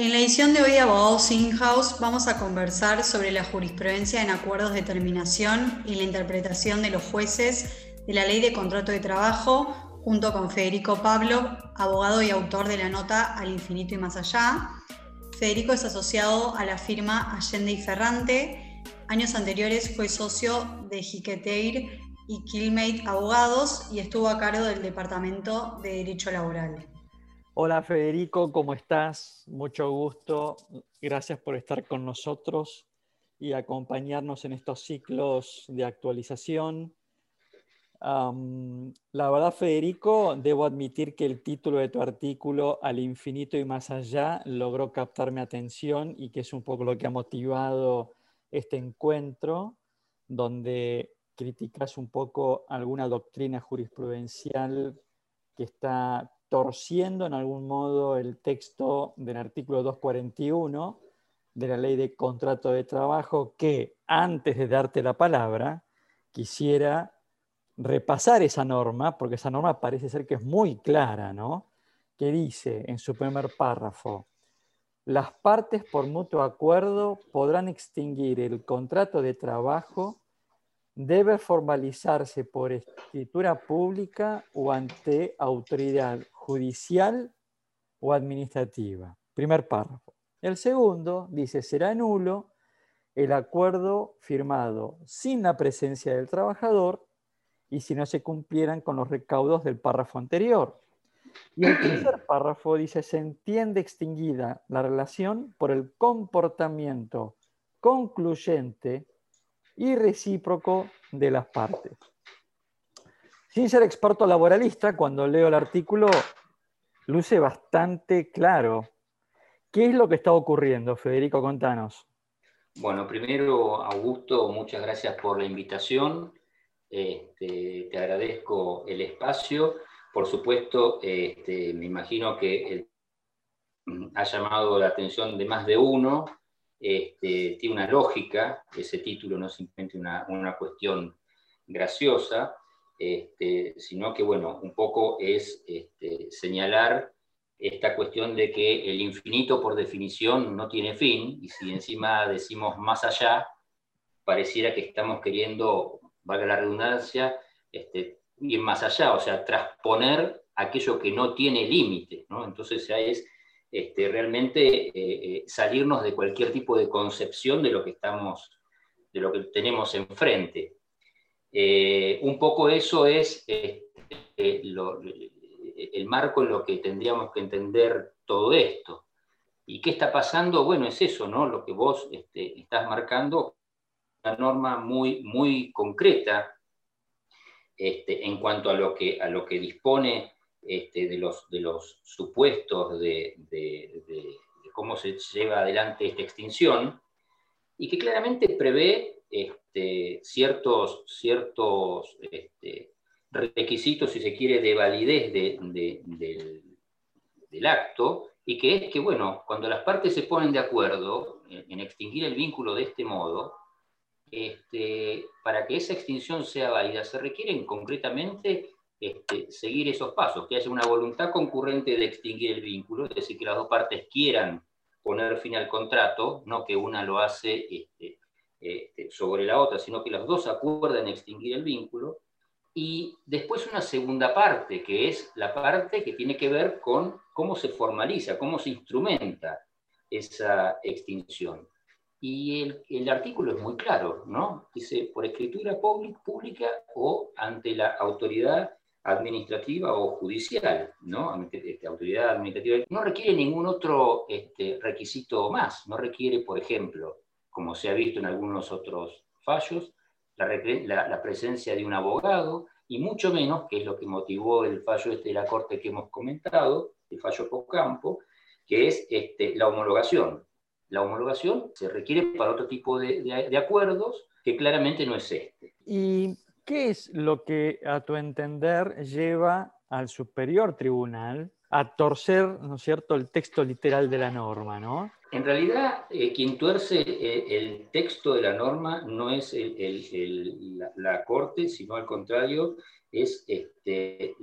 En la edición de hoy Abogados In-House vamos a conversar sobre la jurisprudencia en acuerdos de terminación y la interpretación de los jueces de la Ley de Contrato de Trabajo, junto con Federico Pablo, abogado y autor de la nota Al infinito y más allá. Federico es asociado a la firma Allende y Ferrante. Años anteriores fue socio de Jiqueteir y Killmate Abogados y estuvo a cargo del Departamento de Derecho Laboral. Hola Federico, ¿cómo estás? Mucho gusto. Gracias por estar con nosotros y acompañarnos en estos ciclos de actualización. la verdad, Federico, debo admitir que el título de tu artículo, Al infinito y más allá, logró captar mi atención y que es un poco lo que ha motivado este encuentro, donde criticas un poco alguna doctrina jurisprudencial que está torciendo en algún modo el texto del artículo 241 de la ley de contrato de trabajo que antes de darte la palabra quisiera repasar esa norma, porque esa norma parece ser que es muy clara, ¿no? Que dice en su primer párrafo, las partes por mutuo acuerdo podrán extinguir el contrato de trabajo debe formalizarse por escritura pública o ante autoridad judicial o administrativa. Primer párrafo. El segundo dice, será nulo el acuerdo firmado sin la presencia del trabajador y si no se cumplieran con los recaudos del párrafo anterior. Y el tercer párrafo dice, se entiende extinguida la relación por el comportamiento concluyente y recíproco de las partes. Sin ser experto laboralista, cuando leo el artículo, luce bastante claro. ¿Qué es lo que está ocurriendo, Federico? Contanos. Bueno, primero, Augusto, muchas gracias por la invitación. Este, te agradezco el espacio. Por supuesto, este, me imagino que ha llamado la atención de más de uno este, tiene una lógica, ese título no es simplemente una, cuestión graciosa, este, sino que, bueno, un poco es este, señalar esta cuestión de que el infinito por definición no tiene fin, y si encima decimos más allá, pareciera que estamos queriendo, valga la redundancia, este, ir más allá, o sea, trasponer aquello que no tiene límite, ¿no? Entonces ya es este, realmente eh, eh, salirnos de cualquier tipo de concepción de lo que estamos, de lo que tenemos enfrente. Eh, un poco eso es este, el marco en lo que tendríamos que entender todo esto. ¿Y qué está pasando? Bueno, es eso, ¿no? Lo que vos este, estás marcando, una norma muy, muy concreta en cuanto a lo que, a lo que dispone este, de, los, de los supuestos de, cómo se lleva adelante esta extinción y que claramente prevé este, ciertos, ciertos este, requisitos, si se quiere, de validez del, acto y que es que, bueno, cuando las partes se ponen de acuerdo en, extinguir el vínculo de este modo, este, para que esa extinción sea válida se requieren concretamente este, seguir esos pasos, que haya una voluntad concurrente de extinguir el vínculo, es decir, que las dos partes quieran poner fin al contrato, no que una lo hace este, sobre la otra, sino que las dos acuerdan extinguir el vínculo. Y después una segunda parte, que es la parte que tiene que ver con cómo se formaliza, cómo se instrumenta esa extinción. Y el, artículo es muy claro, ¿no? Dice, por escritura pública o ante la autoridad administrativa o judicial, ¿no? Este, autoridad administrativa, no requiere ningún otro este, requisito más, no requiere, por ejemplo, como se ha visto en algunos otros fallos, la, presencia de un abogado, y mucho menos, que es lo que motivó el fallo este de la Corte que hemos comentado, el fallo campo, que es este, la homologación. La homologación se requiere para otro tipo de, de acuerdos que claramente no es este. Y ¿Qué es lo que a tu entender lleva al superior tribunal a torcer, ¿no es cierto?, el texto literal de la norma, ¿no? En realidad, eh, quien tuerce eh, el texto de la norma no es la, Corte, sino al contrario, es este,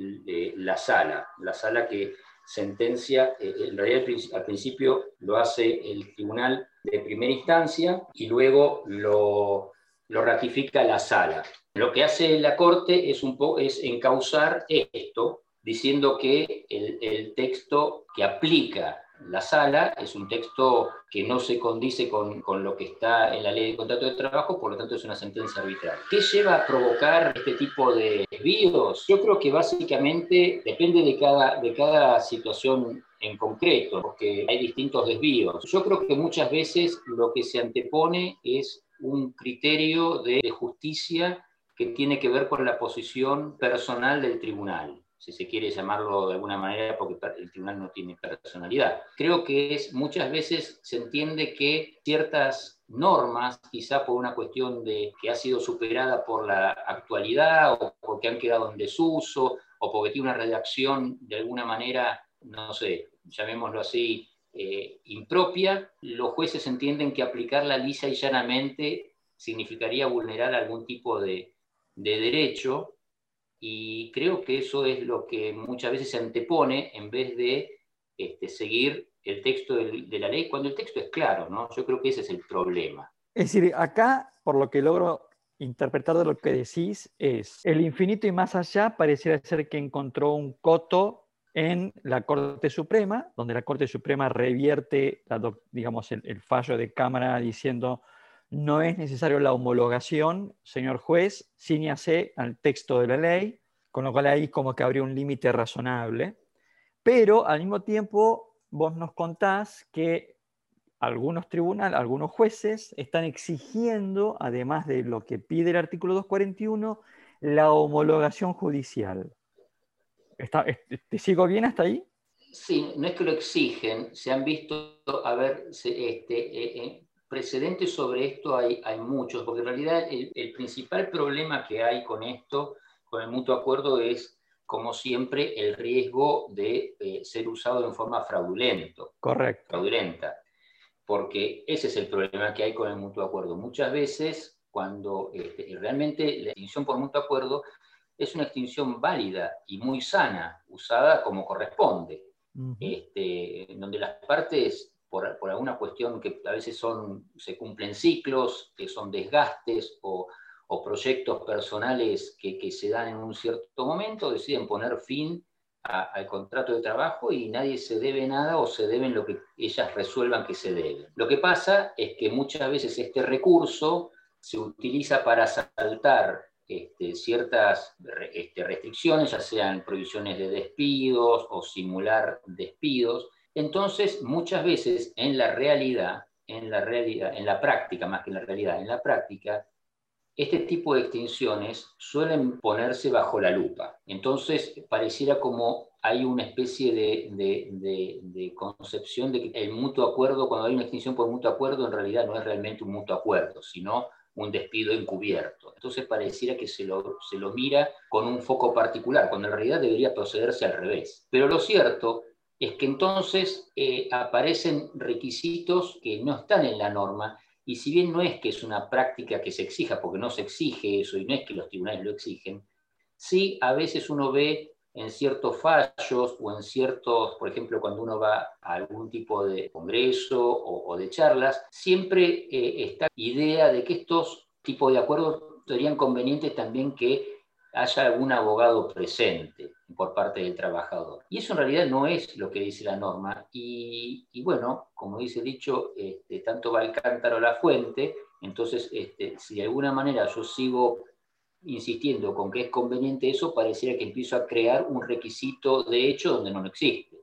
la sala, la sala que sentencia, eh, en realidad al principio lo hace el tribunal de primera instancia y luego lo, ratifica la sala. Lo que hace la Corte es, un es encauzar esto, diciendo que el texto que aplica la sala es un texto que no se condice con, con, lo que está en la ley de contrato de trabajo, por lo tanto es una sentencia arbitral. ¿Qué lleva a provocar este tipo de desvíos? Yo creo que básicamente depende de cada, de cada situación en concreto, porque hay distintos desvíos. Yo creo que muchas veces lo que se antepone es un criterio de justicia que tiene que ver con la posición personal del tribunal si se quiere llamarlo de alguna manera, porque el tribunal no tiene personalidad. Creo que es muchas veces se entiende que ciertas normas, quizá por una cuestión de que ha sido superada por la actualidad o porque han quedado en desuso o porque tiene una redacción de alguna manera, no sé, llamémoslo así, eh, impropia, los jueces entienden que aplicarla lisa y llanamente significaría vulnerar algún tipo de, de derecho y creo que eso es lo que muchas veces se antepone en vez de este, seguir el texto de, la ley, cuando el texto es claro, ¿no? Yo creo que ese es el problema. Es decir, acá, por lo que logro interpretar de lo que decís, es el infinito y más allá pareciera ser que encontró un coto en la Corte Suprema, donde la Corte Suprema revierte digamos, el, el fallo de Cámara diciendo no es necesario la homologación, señor juez, ciñase al texto de la ley, con lo cual ahí como que habría un límite razonable, pero al mismo tiempo vos nos contás que algunos tribunales, algunos jueces están exigiendo, además de lo que pide el artículo 241, la homologación judicial. ¿Te sigo bien hasta ahí? Sí, no es que lo exigen, se han visto, a ver, este, eh, eh, precedentes sobre esto hay, hay muchos, porque en realidad el, principal problema que hay con esto, con el mutuo acuerdo, es, como siempre, el riesgo de eh, ser usado en forma fraudulento. Correcto. Fraudulenta. Porque ese es el problema que hay con el mutuo acuerdo. Muchas veces, cuando este, realmente la extinción por mutuo acuerdo es una extinción válida y muy sana, usada como corresponde, este, donde las partes por, alguna cuestión que a veces son, se cumplen ciclos, que son desgastes o, proyectos personales que, que, se dan en un cierto momento, deciden poner fin al contrato de trabajo y nadie se debe nada o se deben lo que ellas resuelvan que se debe. Lo que pasa es que muchas veces este recurso se utiliza para saltar este, ciertas este, restricciones, ya sean prohibiciones de despidos o simular despidos, entonces, muchas veces en la realidad, en la realidad, en la práctica, más que en la realidad, en la práctica, este tipo de extinciones suelen ponerse bajo la lupa. Entonces, pareciera como hay una especie de, concepción de que el mutuo acuerdo, cuando hay una extinción por mutuo acuerdo, en realidad no es realmente un mutuo acuerdo, sino un despido encubierto. Entonces pareciera que se lo, se lo mira con un foco particular, cuando en realidad debería procederse al revés. Pero lo cierto es que entonces eh, aparecen requisitos que no están en la norma, y si bien no es que es una práctica que se exija, porque no se exige eso y no es que los tribunales lo exigen, sí a veces uno ve en ciertos fallos o en ciertos, por ejemplo, cuando uno va a algún tipo de congreso o, de charlas, siempre eh, está la idea de que estos tipos de acuerdos serían convenientes también que haya algún abogado presente por parte del trabajador. Y eso en realidad no es lo que dice la norma. Y, bueno, como dice el dicho, este, tanto va el cántaro a la fuente, entonces este, si de alguna manera yo sigo insistiendo con que es conveniente eso, pareciera que empiezo a crear un requisito de hecho donde no existe.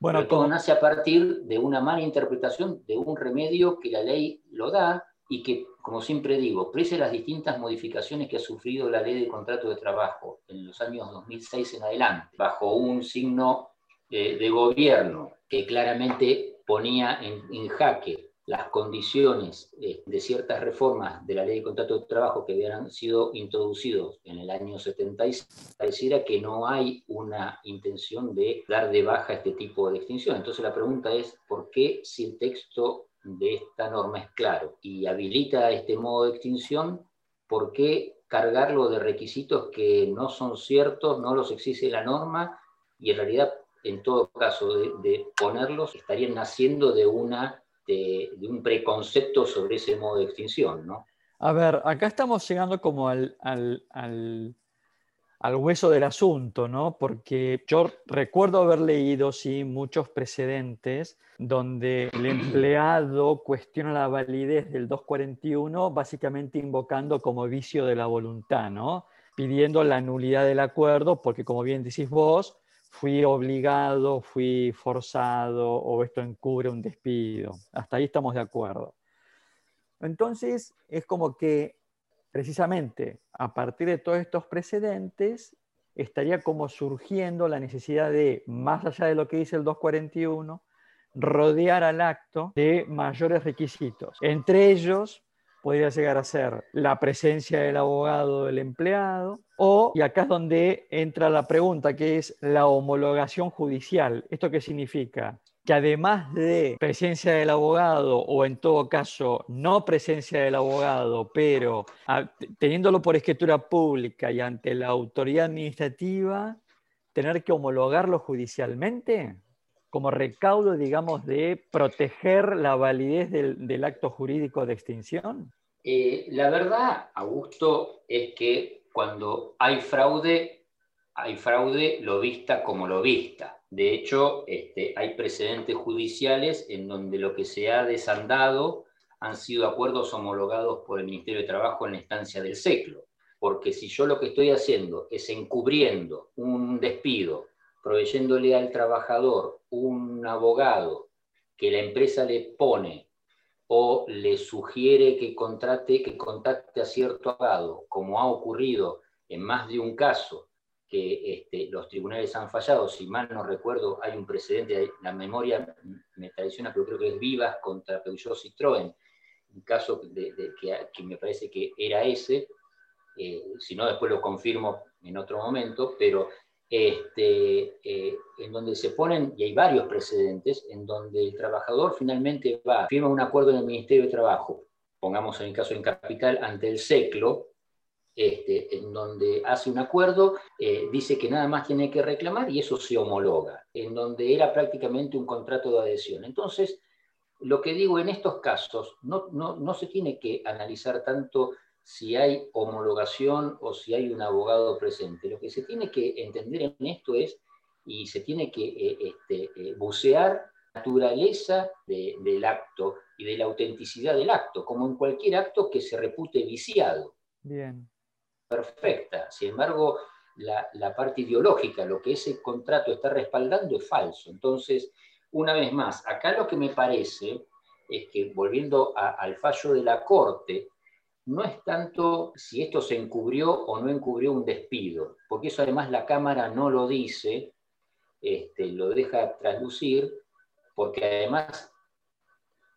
Bueno, todo nace a partir de una mala interpretación de un remedio que la ley lo da y que, como siempre digo, pese a las distintas modificaciones que ha sufrido la ley de contrato de trabajo en los años 2006 en adelante, bajo un signo eh, de gobierno que claramente ponía en, jaque las condiciones eh, de ciertas reformas de la ley de contrato de trabajo que habían sido introducidos en el año 76, pareciera que no hay una intención de dar de baja este tipo de extinción. Entonces la pregunta es, ¿por qué si el texto de esta norma es claro y habilita este modo de extinción, ¿por qué cargarlo de requisitos que no son ciertos, no los exige la norma y en realidad en todo caso, de, ponerlos, estarían naciendo de, una, de, un preconcepto sobre ese modo de extinción, ¿no? A ver, acá estamos llegando como al, al, al, hueso del asunto, ¿no? Porque yo recuerdo haber leído, sí, muchos precedentes donde el empleado cuestiona la validez del 241, básicamente invocando como vicio de la voluntad, ¿no? Pidiendo la nulidad del acuerdo, porque como bien decís vos, fui obligado, fui forzado o esto encubre un despido. Hasta ahí estamos de acuerdo. Entonces, es como que precisamente a partir de todos estos precedentes estaría como surgiendo la necesidad de, más allá de lo que dice el 241, rodear al acto de mayores requisitos. Entre ellos, podría llegar a ser la presencia del abogado del empleado o, y acá es donde entra la pregunta, que es la homologación judicial. ¿Esto qué significa? Que además de presencia del abogado o en todo caso no presencia del abogado, pero teniéndolo por escritura pública y ante la autoridad administrativa, tener que homologarlo judicialmente como recaudo, digamos, de proteger la validez del, acto jurídico de extinción? Eh, la verdad, Augusto, es que cuando hay fraude, hay fraude lo vista como lo vista. De hecho, este, hay precedentes judiciales en donde lo que se ha desandado han sido acuerdos homologados por el Ministerio de Trabajo en la instancia del seclo. Porque si yo lo que estoy haciendo es encubriendo un despido proveyéndole al trabajador un abogado que la empresa le pone o le sugiere que contrate, que contacte a cierto abogado, como ha ocurrido en más de un caso que este, los tribunales han fallado, si mal no recuerdo, hay un precedente, la memoria me traiciona, pero creo que es Vivas contra Peugeot Citroën, un caso de, que, me parece que era ese, eh, si no después lo confirmo en otro momento, pero este, eh, en donde se ponen, y hay varios precedentes, en donde el trabajador finalmente va, firma un acuerdo en el Ministerio de Trabajo, pongamos en el caso en Capital, ante el SECLO, este, en donde hace un acuerdo, eh, dice que nada más tiene que reclamar y eso se homologa, en donde era prácticamente un contrato de adhesión. Entonces, lo que digo en estos casos, no, no, no se tiene que analizar tanto si hay homologación o si hay un abogado presente. Lo que se tiene que entender en esto es, y se tiene que eh, este, eh, bucear naturaleza del acto y de la autenticidad del acto, como en cualquier acto que se repute viciado. Bien. Perfecta. Sin embargo, la, parte ideológica, lo que ese contrato está respaldando es falso. Entonces, una vez más, acá lo que me parece es que, volviendo al fallo de la Corte, no es tanto si esto se encubrió o no encubrió un despido, porque eso además la Cámara no lo dice, este, lo deja traslucir, porque además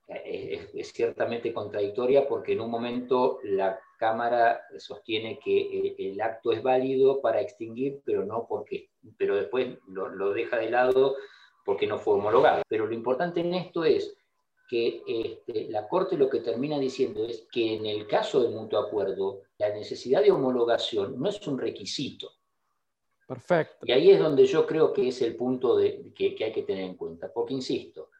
es, es, ciertamente contradictoria porque en un momento la Cámara sostiene que el, acto es válido para extinguir, pero no porque, pero después lo, lo deja de lado porque no fue homologado. Pero lo importante en esto es que este, la Corte lo que termina diciendo es que en el caso del mutuo acuerdo, la necesidad de homologación no es un requisito. Perfecto. Y ahí es donde yo creo que es el punto de, que, hay que tener en cuenta, porque insisto,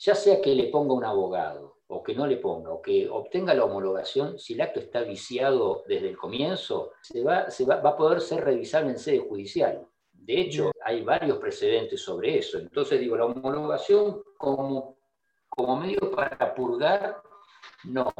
ya sea que le ponga un abogado o que no le ponga, o que obtenga la homologación, si el acto está viciado desde el comienzo, se va, se va, va a poder ser revisable en sede judicial. De hecho, hay varios precedentes sobre eso. Entonces, digo, la homologación como como medio para purgar, no.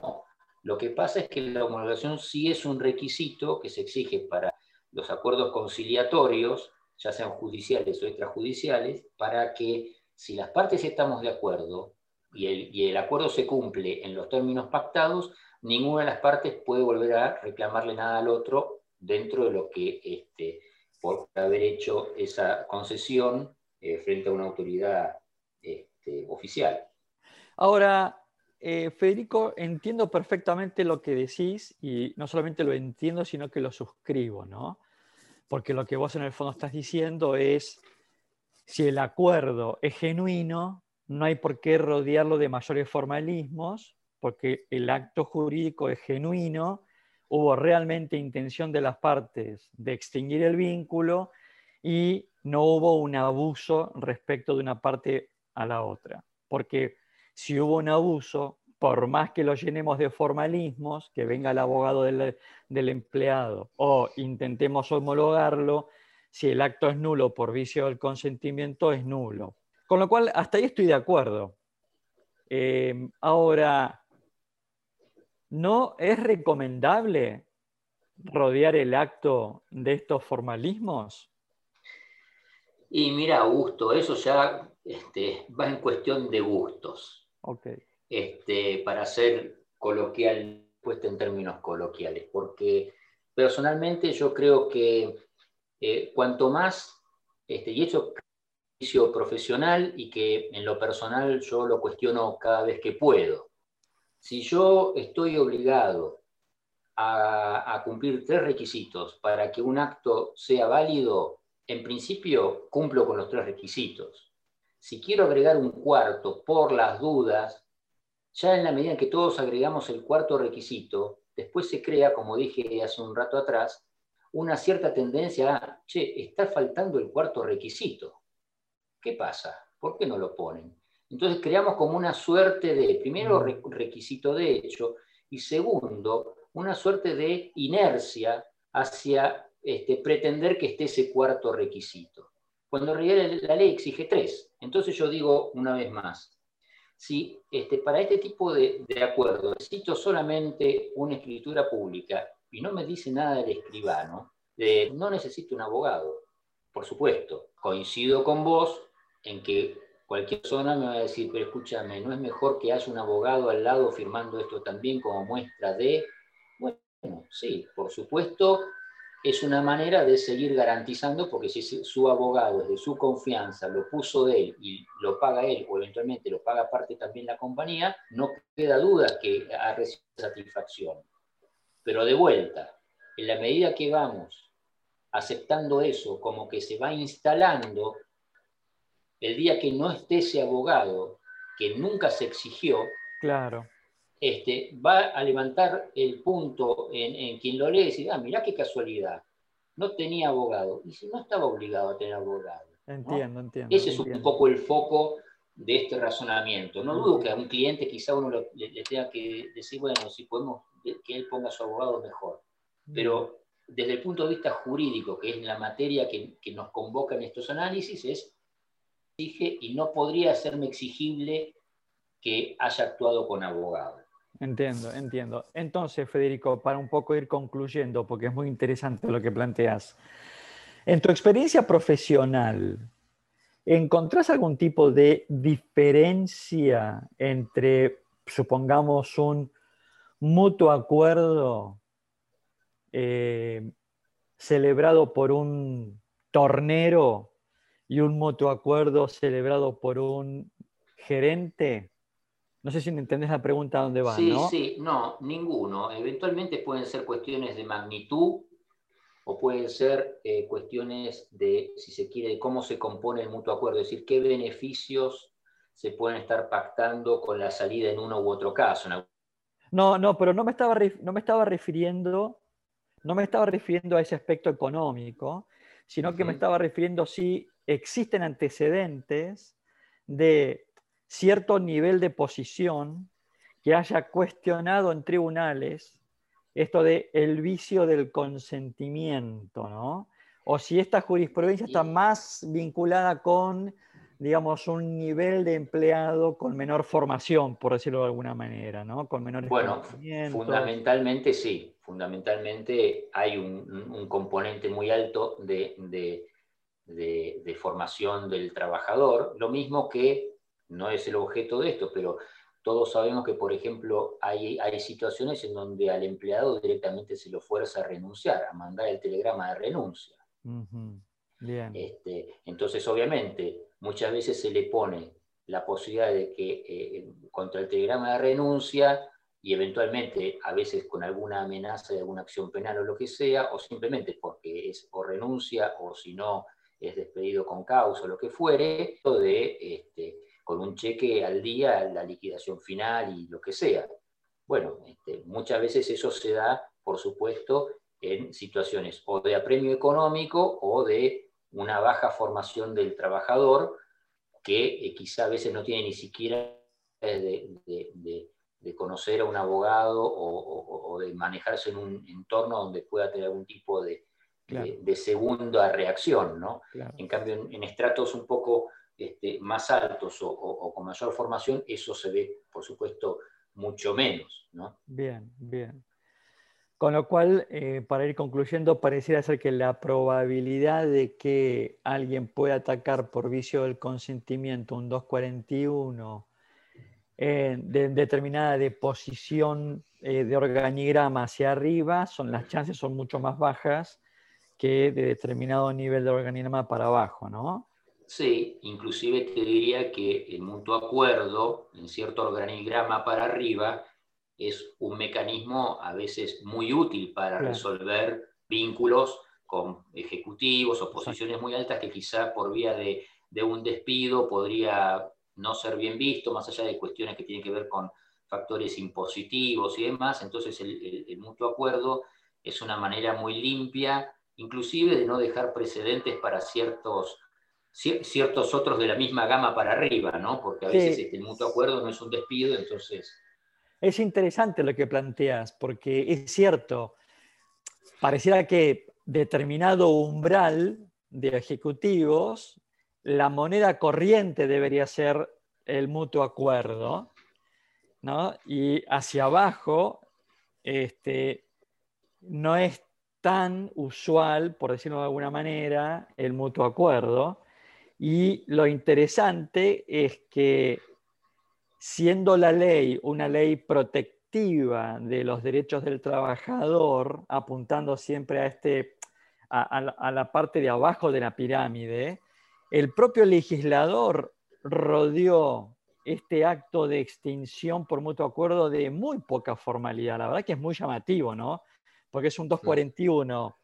Lo que pasa es que la homologación sí es un requisito que se exige para los acuerdos conciliatorios, ya sean judiciales o extrajudiciales, para que si las partes estamos de acuerdo y el, acuerdo se cumple en los términos pactados, ninguna de las partes puede volver a reclamarle nada al otro dentro de lo que, este, por haber hecho esa concesión eh, frente a una autoridad este, oficial. Ahora, eh, Federico, entiendo perfectamente lo que decís y no solamente lo entiendo, sino que lo suscribo, ¿no? Porque lo que vos en el fondo estás diciendo es, si el acuerdo es genuino, no hay por qué rodearlo de mayores formalismos, porque el acto jurídico es genuino, hubo realmente intención de las partes de extinguir el vínculo y no hubo un abuso respecto de una parte a la otra. Porque si hubo un abuso, por más que lo llenemos de formalismos, que venga el abogado del, del empleado o intentemos homologarlo, si el acto es nulo por vicio del consentimiento, es nulo. Con lo cual, hasta ahí estoy de acuerdo. Eh, ahora, ¿no es recomendable rodear el acto de estos formalismos? Y mira, Augusto, eso ya este, va en cuestión de gustos. Okay. Este, para ser coloquial, puesto en términos coloquiales, porque personalmente yo creo que eh, cuanto más, este, y eso profesional y que en lo personal yo lo cuestiono cada vez que puedo. Si yo estoy obligado a, a, cumplir tres requisitos para que un acto sea válido, en principio cumplo con los tres requisitos. Si quiero agregar un cuarto por las dudas, ya en la medida en que todos agregamos el cuarto requisito, después se crea, como dije hace un rato atrás, una cierta tendencia a, che, está faltando el cuarto requisito. ¿Qué pasa? ¿Por qué no lo ponen? Entonces creamos como una suerte de, primero, mm. requisito de hecho, y segundo, una suerte de inercia hacia este, pretender que esté ese cuarto requisito. Cuando en la ley exige tres. Entonces yo digo una vez más, si este, para este tipo de, de acuerdo necesito solamente una escritura pública y no me dice nada del escribano, no necesito un abogado, por supuesto. Coincido con vos en que cualquier persona me va a decir, pero escúchame, ¿no es mejor que haya un abogado al lado firmando esto también como muestra de... Bueno, sí, por supuesto, es una manera de seguir garantizando, porque si su abogado es de su confianza, lo puso de él y lo paga él, o eventualmente lo paga parte también la compañía, no queda duda que ha recibido satisfacción. Pero de vuelta, en la medida que vamos aceptando eso, como que se va instalando, el día que no esté ese abogado, que nunca se exigió, claro. este, va a levantar el punto en, quien lo lee y decir, ah, mirá qué casualidad, no tenía abogado. Y si no estaba obligado a tener abogado. Entiendo, entiendo. Ese es un poco el foco de este razonamiento. No dudo que a un cliente quizá uno le, tenga que decir, bueno, si podemos que él ponga a su abogado mejor. Pero desde el punto de vista jurídico, que es la materia que, nos convoca en estos análisis, es exige y no podría hacerme exigible que haya actuado con abogado. Entiendo, entiendo. Entonces, Federico, para un poco ir concluyendo, porque es muy interesante lo que planteas, en tu experiencia profesional, ¿encontrás algún tipo de diferencia entre, supongamos, un mutuo acuerdo eh, celebrado por un tornero y un mutuo acuerdo celebrado por un gerente? No sé si me entendés la pregunta a dónde va, sí, Sí, no, ninguno. Eventualmente pueden ser cuestiones de magnitud o pueden ser eh, cuestiones de, si se quiere, de cómo se compone el mutuo acuerdo, es decir, qué beneficios se pueden estar pactando con la salida en uno u otro caso. No, no, pero no me estaba, no me estaba refiriendo, no me estaba refiriendo a ese aspecto económico, sino que me estaba refiriendo si existen antecedentes de cierto nivel de posición que haya cuestionado en tribunales esto de el vicio del consentimiento, ¿no? O si esta jurisprudencia está más vinculada con digamos, un nivel de empleado con menor formación, por decirlo de alguna manera, ¿no? Con menores Bueno, fundamentalmente sí, fundamentalmente hay un, componente muy alto de, de, formación del trabajador, lo mismo que no es el objeto de esto, pero todos sabemos que, por ejemplo, hay, hay situaciones en donde al empleado directamente se lo fuerza a renunciar, a mandar el telegrama de renuncia. Bien. Este, entonces, obviamente, muchas veces se le pone la posibilidad de que eh, contra el telegrama de renuncia y eventualmente a veces con alguna amenaza de alguna acción penal o lo que sea, o simplemente porque es o renuncia o si no es despedido con causa o lo que fuere, de, este, con un cheque al día la liquidación final y lo que sea. Bueno, este, muchas veces eso se da, por supuesto, en situaciones o de apremio económico o de una baja formación del trabajador que eh, quizá a veces no tiene ni siquiera de, conocer a un abogado o, de manejarse en un entorno donde pueda tener algún tipo de, segunda reacción. ¿no? En cambio, en, estratos un poco este, más altos o, con mayor formación, eso se ve, por supuesto, mucho menos. ¿no? Bien, bien. Con lo cual, eh, para ir concluyendo, pareciera ser que la probabilidad de que alguien pueda atacar por vicio del consentimiento un 241 eh, de determinada deposición eh, de organigrama hacia arriba, son, las chances son mucho más bajas que de determinado nivel de organigrama para abajo, ¿no? Sí, inclusive te diría que el mutuo acuerdo en cierto organigrama para arriba es un mecanismo a veces muy útil para resolver vínculos con ejecutivos o posiciones muy altas que quizá por vía de, un despido podría no ser bien visto, más allá de cuestiones que tienen que ver con factores impositivos y demás. Entonces el, mutuo acuerdo es una manera muy limpia, inclusive de no dejar precedentes para ciertos ciertos otros de la misma gama para arriba, ¿no? Porque a veces este, el mutuo acuerdo no es un despido, entonces es interesante lo que planteas, porque es cierto, pareciera que determinado umbral de ejecutivos, la moneda corriente debería ser el mutuo acuerdo, ¿no? y hacia abajo este, no es tan usual, por decirlo de alguna manera, el mutuo acuerdo. Y lo interesante es que siendo la ley una ley protectiva de los derechos del trabajador, apuntando siempre a, este, a, la parte de abajo de la pirámide, el propio legislador rodeó este acto de extinción por mutuo acuerdo de muy poca formalidad. La verdad que es muy llamativo, ¿no? Porque es un 241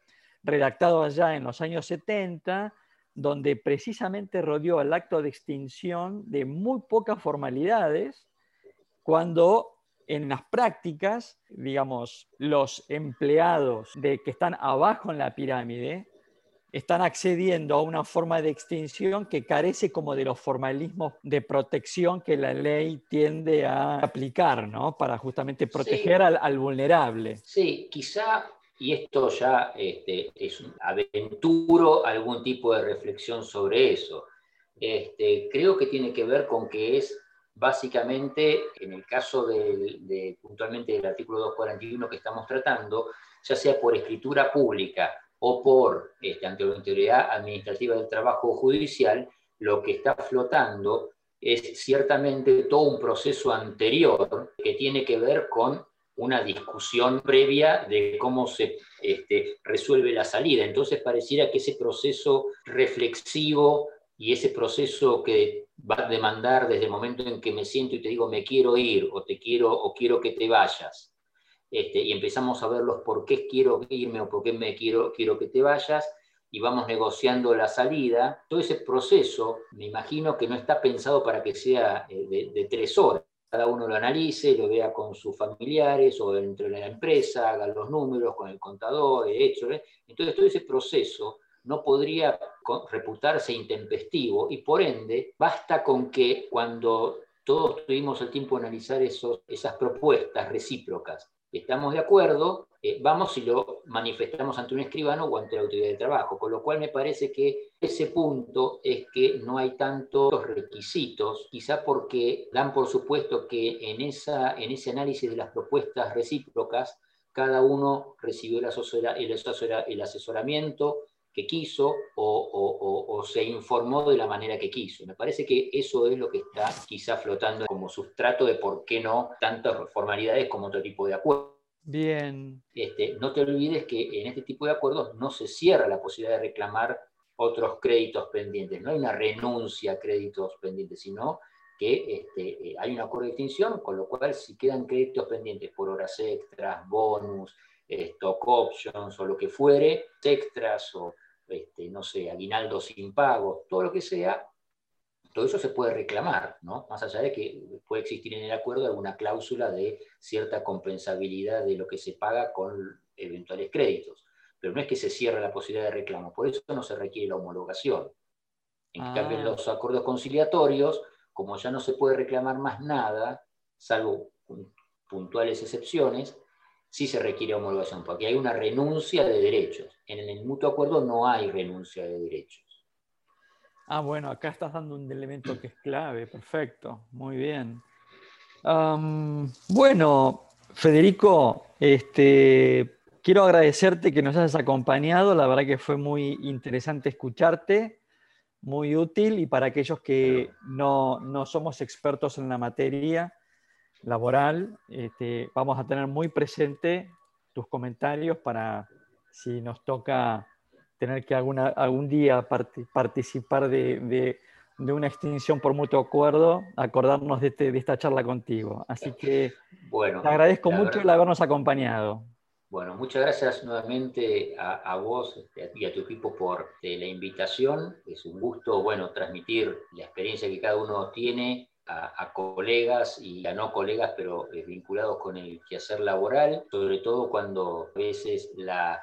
redactado allá en los años 70 donde precisamente rodeó el acto de extinción de muy pocas formalidades, cuando en las prácticas, digamos, los empleados de, que están abajo en la pirámide están accediendo a una forma de extinción que carece como de los formalismos de protección que la ley tiende a aplicar, ¿no? Para justamente proteger al, al, vulnerable. Sí, quizá y esto ya este, es un aventuro algún tipo de reflexión sobre eso. Este, creo que tiene que ver con que es básicamente, en el caso de, puntualmente del artículo 241 que estamos tratando, ya sea por escritura pública o por este, ante la administrativa del trabajo judicial, lo que está flotando es ciertamente todo un proceso anterior que tiene que ver con una discusión previa de cómo se este, resuelve la salida. Entonces pareciera que ese proceso reflexivo y ese proceso que va a demandar desde el momento en que me siento y te digo me quiero ir o te quiero o quiero que te vayas, este, y empezamos a ver los por qué quiero irme o por qué me quiero, quiero que te vayas, y vamos negociando la salida, todo ese proceso me imagino que no está pensado para que sea eh, de, de tres horas cada uno lo analice, lo vea con sus familiares o dentro de la empresa, haga los números con el contador, hecho. ¿eh? Entonces todo ese proceso no podría reputarse intempestivo y por ende basta con que cuando todos tuvimos el tiempo de analizar esos, esas propuestas recíprocas, estamos de acuerdo, eh, vamos y lo manifestamos ante un escribano o ante la autoridad de trabajo. Con lo cual me parece que ese punto es que no hay tantos requisitos, quizá porque dan por supuesto que en, esa, en ese análisis de las propuestas recíprocas, cada uno recibió el, asesoramiento que quiso o, o, se informó de la manera que quiso. Me parece que eso es lo que está quizá flotando como sustrato de por qué no tantas formalidades como otro tipo de acuerdos. Bien. Este, no te olvides que en este tipo de acuerdos no se cierra la posibilidad de reclamar otros créditos pendientes. No hay una renuncia a créditos pendientes, sino que este, eh, hay un acuerdo de extinción, con lo cual si quedan créditos pendientes por horas extras, bonus, stock options o lo que fuere, extras o, este, no sé, aguinaldos sin pago, todo lo que sea, todo eso se puede reclamar, ¿no? Más allá de que puede existir en el acuerdo alguna cláusula de cierta compensabilidad de lo que se paga con eventuales créditos. pero no es que se cierre la posibilidad de reclamo, por eso no se requiere la homologación. En cambio, en ah. los acuerdos conciliatorios, como ya no se puede reclamar más nada, salvo puntuales excepciones, sí se requiere homologación, porque hay una renuncia de derechos. En el mutuo acuerdo no hay renuncia de derechos. Ah, bueno, acá estás dando un elemento que es clave, perfecto, muy bien. bueno, Federico, este, quiero agradecerte que nos hayas acompañado, la verdad que fue muy interesante escucharte, muy útil y para aquellos que no, no somos expertos en la materia, laboral, este, vamos a tener muy presente tus comentarios para si nos toca tener que alguna, algún día participar de, una extinción por mutuo acuerdo, acordarnos de, este, esta charla contigo. Así que bueno, te agradezco mucho el habernos acompañado. Bueno, muchas gracias nuevamente a, vos este, y a tu equipo por este, la invitación. Es un gusto, bueno, transmitir la experiencia que cada uno tiene a, colegas y a no colegas, pero eh, vinculados con el quehacer laboral, sobre todo cuando a veces la,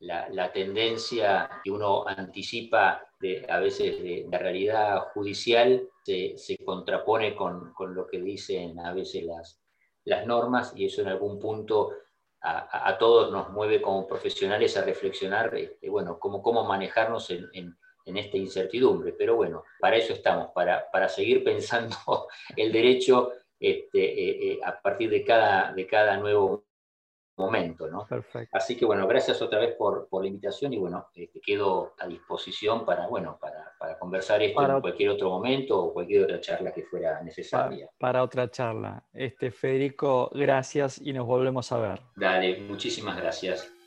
la, tendencia que uno anticipa de, a veces de la realidad judicial se, se contrapone con, con, lo que dicen a veces las, las normas y eso en algún punto a, a, todos nos mueve como profesionales a reflexionar, este, bueno, cómo, cómo manejarnos en, en esta incertidumbre. Pero bueno, para eso estamos, para, para seguir pensando el derecho este, eh, eh, a partir de cada, de cada nuevo momento. ¿no? Perfecto. Así que bueno, gracias otra vez por, por la invitación y bueno, te este, quedo a disposición para, bueno, para, para conversar esto en cualquier otro momento o cualquier otra charla que fuera necesaria. Para, otra charla. Este, Federico, gracias y nos volvemos a ver. Dale, muchísimas gracias.